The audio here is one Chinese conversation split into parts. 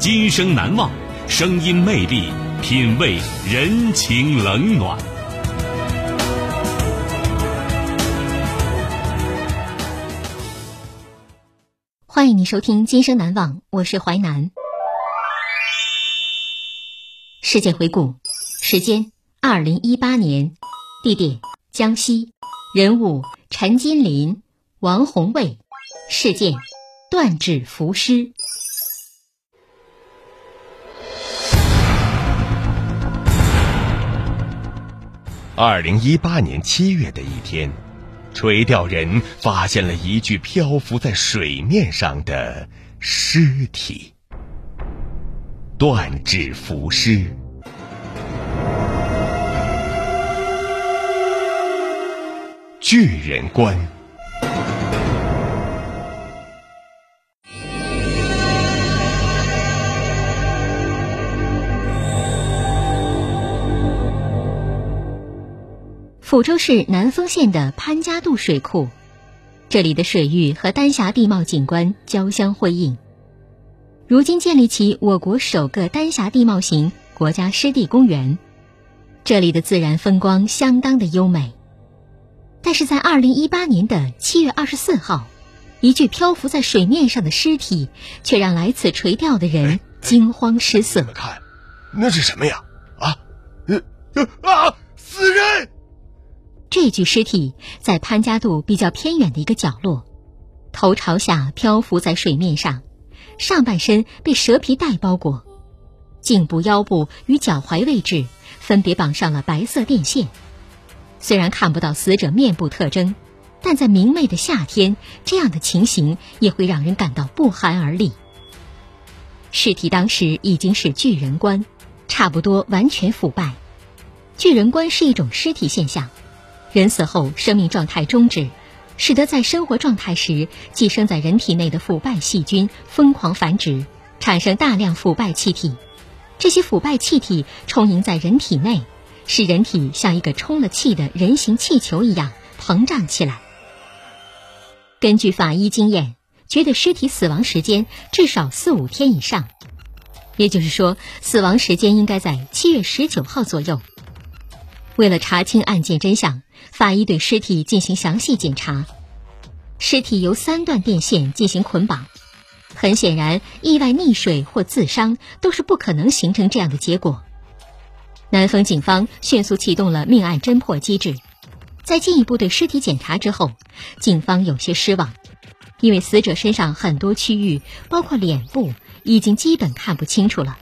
今生难忘，声音魅力，品味人情冷暖。欢迎你收听《今生难忘》，我是淮南。事件回顾：时间二零一八年，地点江西，人物陈金林、王红卫，事件断指浮尸。二零一八年七月的一天。垂钓人发现了一具漂浮在水面上的尸体，断指浮尸。巨人观。抚州市南丰县的潘家渡水库，这里的水域和丹霞地貌景观交相辉映。如今建立起我国首个丹霞地貌型国家湿地公园，这里的自然风光相当的优美。但是在二零一八年的七月二十四号，一具漂浮在水面上的尸体，却让来此垂钓的人惊慌失色。看，那是什么呀？啊，呃，啊，死人！这具尸体在潘家渡比较偏远的一个角落，头朝下漂浮在水面上，上半身被蛇皮袋包裹，颈部、腰部与脚踝位置分别绑上了白色电线。虽然看不到死者面部特征，但在明媚的夏天，这样的情形也会让人感到不寒而栗。尸体当时已经是巨人观，差不多完全腐败。巨人观是一种尸体现象。人死后，生命状态终止，使得在生活状态时寄生在人体内的腐败细菌疯狂繁殖，产生大量腐败气体。这些腐败气体充盈在人体内，使人体像一个充了气的人形气球一样膨胀起来。根据法医经验，觉得尸体死亡时间至少四五天以上，也就是说，死亡时间应该在七月十九号左右。为了查清案件真相。法医对尸体进行详细检查，尸体由三段电线进行捆绑，很显然，意外溺水或自伤都是不可能形成这样的结果。南丰警方迅速启动了命案侦破机制，在进一步对尸体检查之后，警方有些失望，因为死者身上很多区域，包括脸部，已经基本看不清楚了，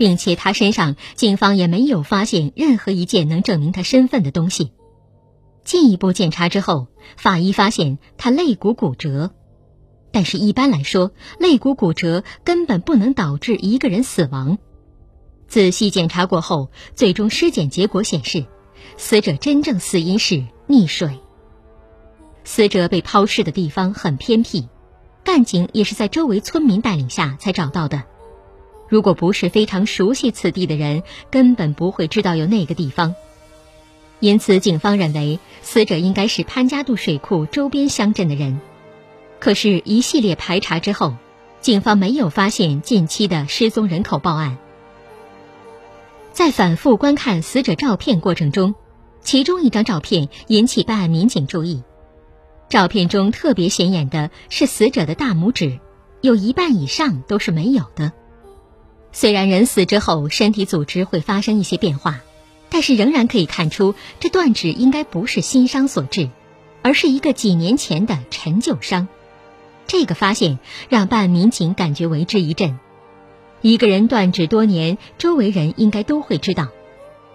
并且他身上警方也没有发现任何一件能证明他身份的东西。进一步检查之后，法医发现他肋骨骨折，但是一般来说，肋骨骨折根本不能导致一个人死亡。仔细检查过后，最终尸检结果显示，死者真正死因是溺水。死者被抛尸的地方很偏僻，干警也是在周围村民带领下才找到的。如果不是非常熟悉此地的人，根本不会知道有那个地方。因此，警方认为死者应该是潘家渡水库周边乡镇的人。可是，一系列排查之后，警方没有发现近期的失踪人口报案。在反复观看死者照片过程中，其中一张照片引起办案民警注意。照片中特别显眼的是死者的大拇指，有一半以上都是没有的。虽然人死之后身体组织会发生一些变化，但是仍然可以看出这断指应该不是新伤所致，而是一个几年前的陈旧伤。这个发现让办案民警感觉为之一振。一个人断指多年，周围人应该都会知道。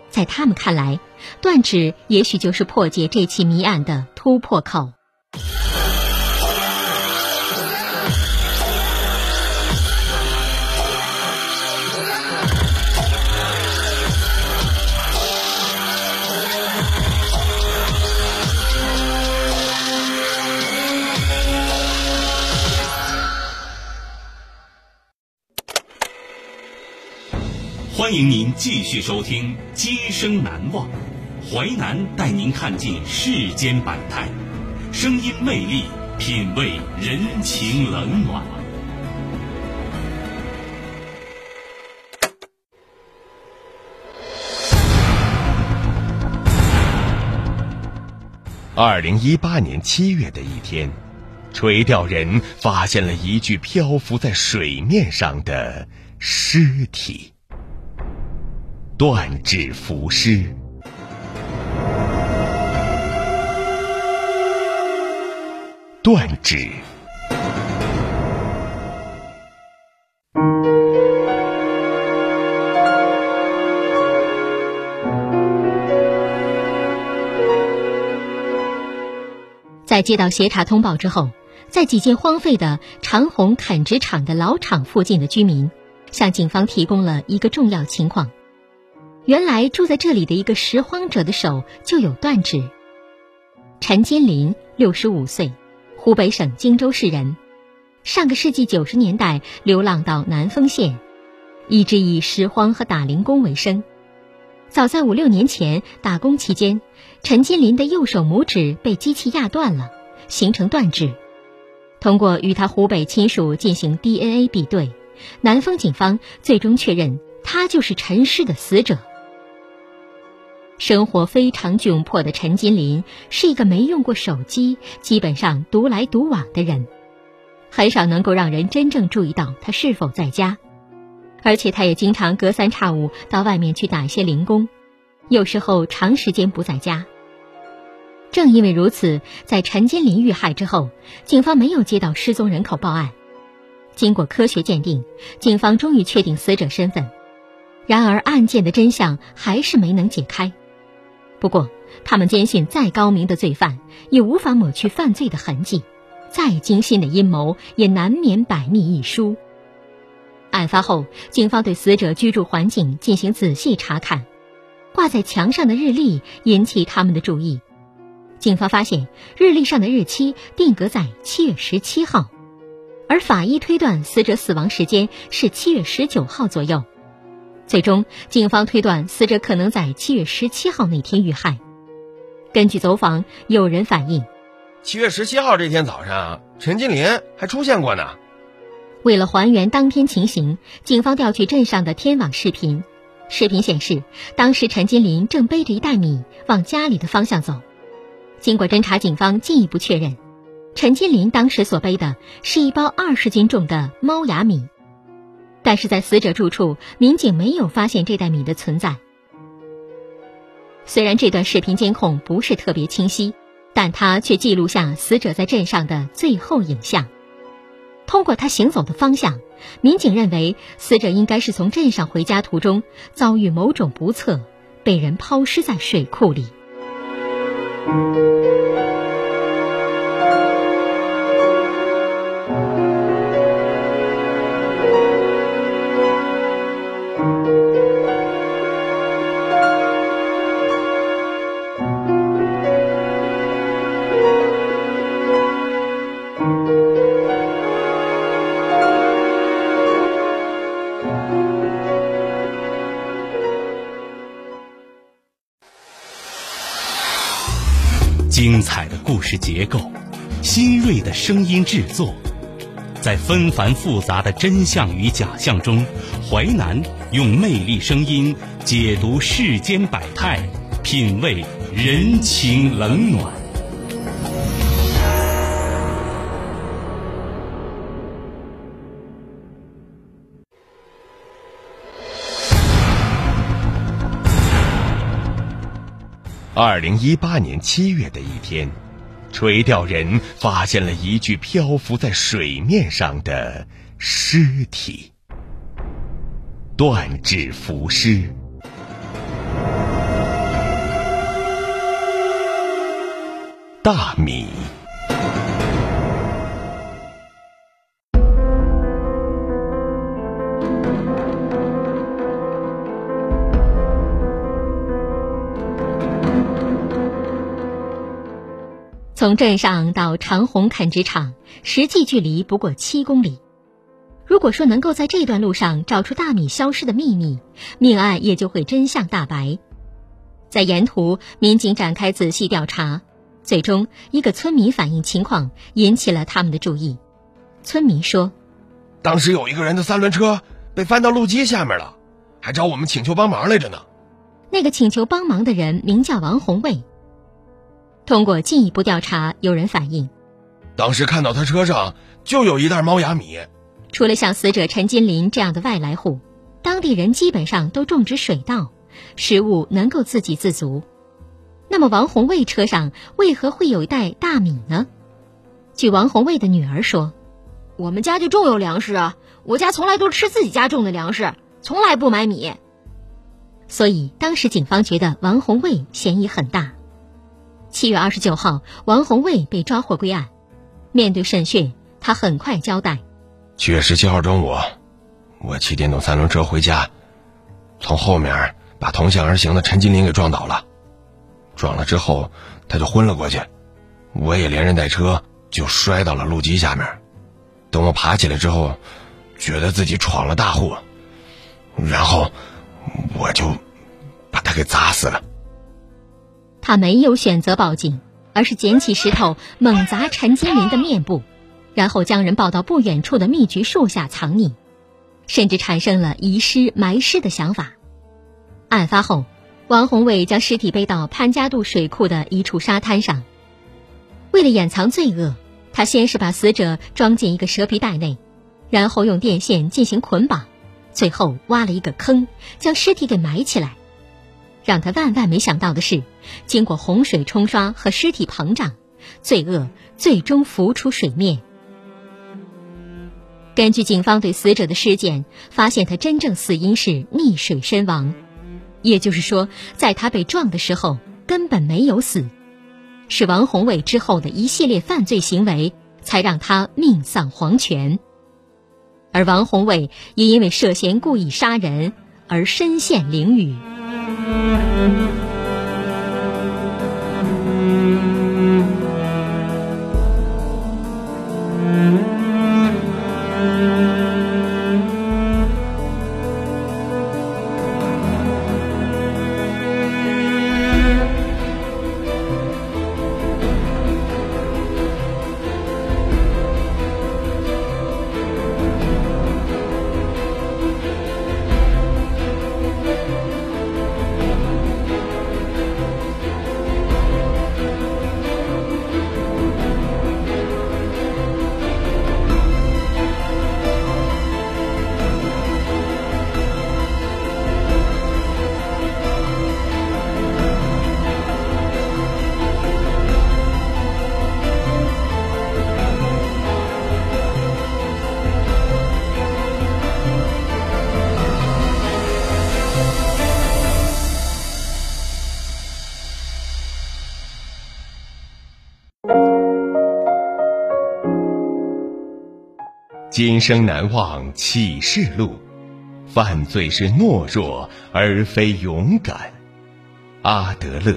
在他们看来，断指也许就是破解这起谜案的突破口。欢迎您继续收听《今生难忘》，淮南带您看尽世间百态，声音魅力，品味人情冷暖。二零一八年七月的一天，垂钓人发现了一具漂浮在水面上的尸体。断指浮尸，断指。在接到协查通报之后，在几间荒废的长虹垦殖场的老厂附近的居民，向警方提供了一个重要情况。原来住在这里的一个拾荒者的手就有断指。陈金林，六十五岁，湖北省荆州市人，上个世纪九十年代流浪到南丰县，一直以拾荒和打零工为生。早在五六年前打工期间，陈金林的右手拇指被机器压断了，形成断指。通过与他湖北亲属进行 DNA 比对，南丰警方最终确认他就是陈氏的死者。生活非常窘迫的陈金林是一个没用过手机、基本上独来独往的人，很少能够让人真正注意到他是否在家，而且他也经常隔三差五到外面去打一些零工，有时候长时间不在家。正因为如此，在陈金林遇害之后，警方没有接到失踪人口报案。经过科学鉴定，警方终于确定死者身份，然而案件的真相还是没能解开。不过，他们坚信，再高明的罪犯也无法抹去犯罪的痕迹，再精心的阴谋也难免百密一疏。案发后，警方对死者居住环境进行仔细查看，挂在墙上的日历引起他们的注意。警方发现，日历上的日期定格在七月十七号，而法医推断死者死亡时间是七月十九号左右。最终，警方推断死者可能在七月十七号那天遇害。根据走访，有人反映，七月十七号这天早上，陈金林还出现过呢。为了还原当天情形，警方调取镇上的天网视频，视频显示，当时陈金林正背着一袋米往家里的方向走。经过侦查，警方进一步确认，陈金林当时所背的是一包二十斤重的猫牙米。但是在死者住处，民警没有发现这袋米的存在。虽然这段视频监控不是特别清晰，但它却记录下死者在镇上的最后影像。通过他行走的方向，民警认为死者应该是从镇上回家途中遭遇某种不测，被人抛尸在水库里。是结构新锐的声音制作在纷繁复杂的真相与假象中淮南用魅力声音解读世间百态品味人情冷暖。二零一八年七月的一天垂钓人发现了一具漂浮在水面上的尸体——断指浮尸。大米。从镇上到长虹垦殖场，实际距离不过七公里。如果说能够在这段路上找出大米消失的秘密，命案也就会真相大白。在沿途，民警展开仔细调查，最终一个村民反映情况引起了他们的注意。村民说：“当时有一个人的三轮车被翻到路基下面了，还找我们请求帮忙来着呢。”那个请求帮忙的人名叫王红卫。通过进一步调查，有人反映，当时看到他车上就有一袋猫牙米。除了像死者陈金林这样的外来户，当地人基本上都种植水稻，食物能够自给自足。那么王红卫车上为何会有一袋大米呢？据王红卫的女儿说，我们家就种有粮食啊，我家从来都吃自己家种的粮食，从来不买米。所以当时警方觉得王红卫嫌疑很大。七月二十九号，王红卫被抓获归案。面对审讯，他很快交代：七月十七号中午，我骑电动三轮车回家，从后面把同向而行的陈金林给撞倒了。撞了之后，他就昏了过去，我也连人带车就摔到了路基下面。等我爬起来之后，觉得自己闯了大祸，然后我就把他给砸死了。他没有选择报警，而是捡起石头猛砸陈金林的面部，然后将人抱到不远处的蜜橘树下藏匿，甚至产生了遗尸埋尸的想法。案发后，王宏伟将尸体背到潘家渡水库的一处沙滩上。为了掩藏罪恶，他先是把死者装进一个蛇皮袋内，然后用电线进行捆绑，最后挖了一个坑，将尸体给埋起来。让他万万没想到的是，经过洪水冲刷和尸体膨胀，罪恶最终浮出水面。根据警方对死者的尸检，发现他真正死因是溺水身亡，也就是说，在他被撞的时候根本没有死，是王宏伟之后的一系列犯罪行为才让他命丧黄泉。而王宏伟也因为涉嫌故意杀人而身陷囹圄。Mm-hmm. 今生难忘启示录，犯罪是懦弱而非勇敢。阿德勒。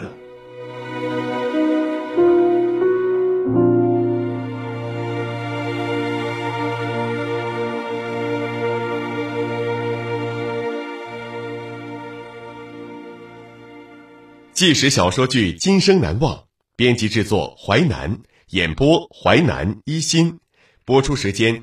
纪实小说剧《今生难忘》，编辑制作淮南，演播淮南一心，播出时间。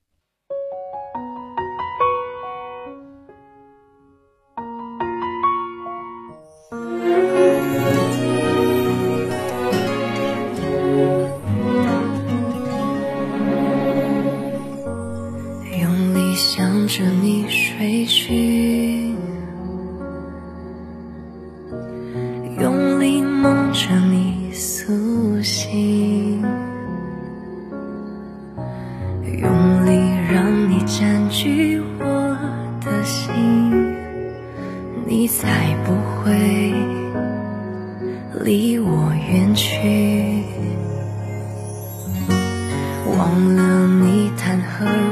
忘了你谈何容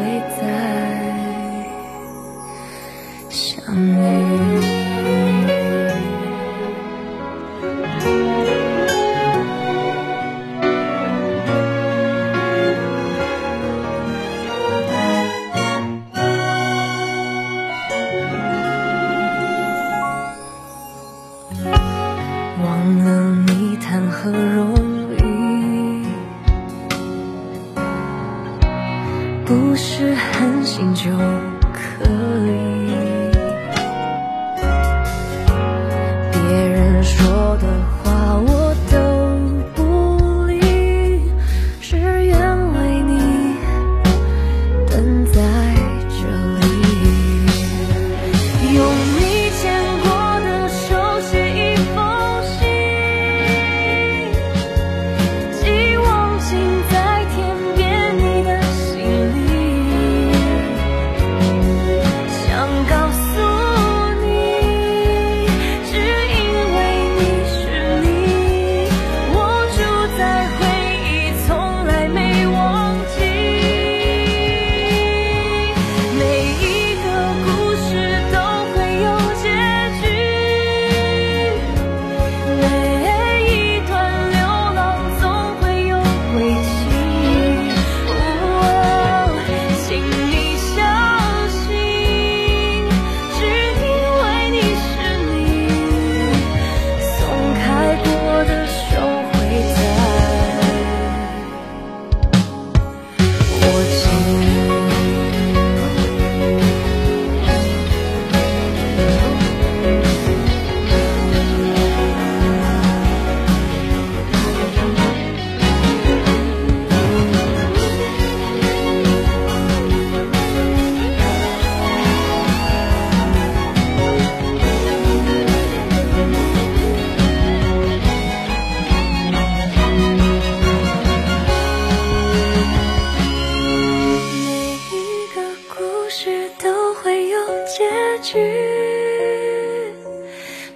会。不是狠心就可以。别人说的话。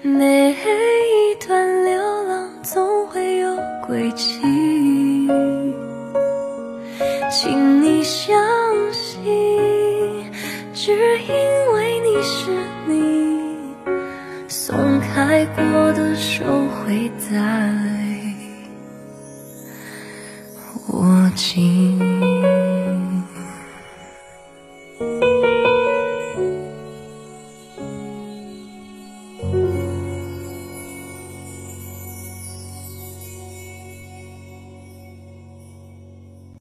每一段流浪总会有归期，请你相信，只因为你是你，松开过的手会淡。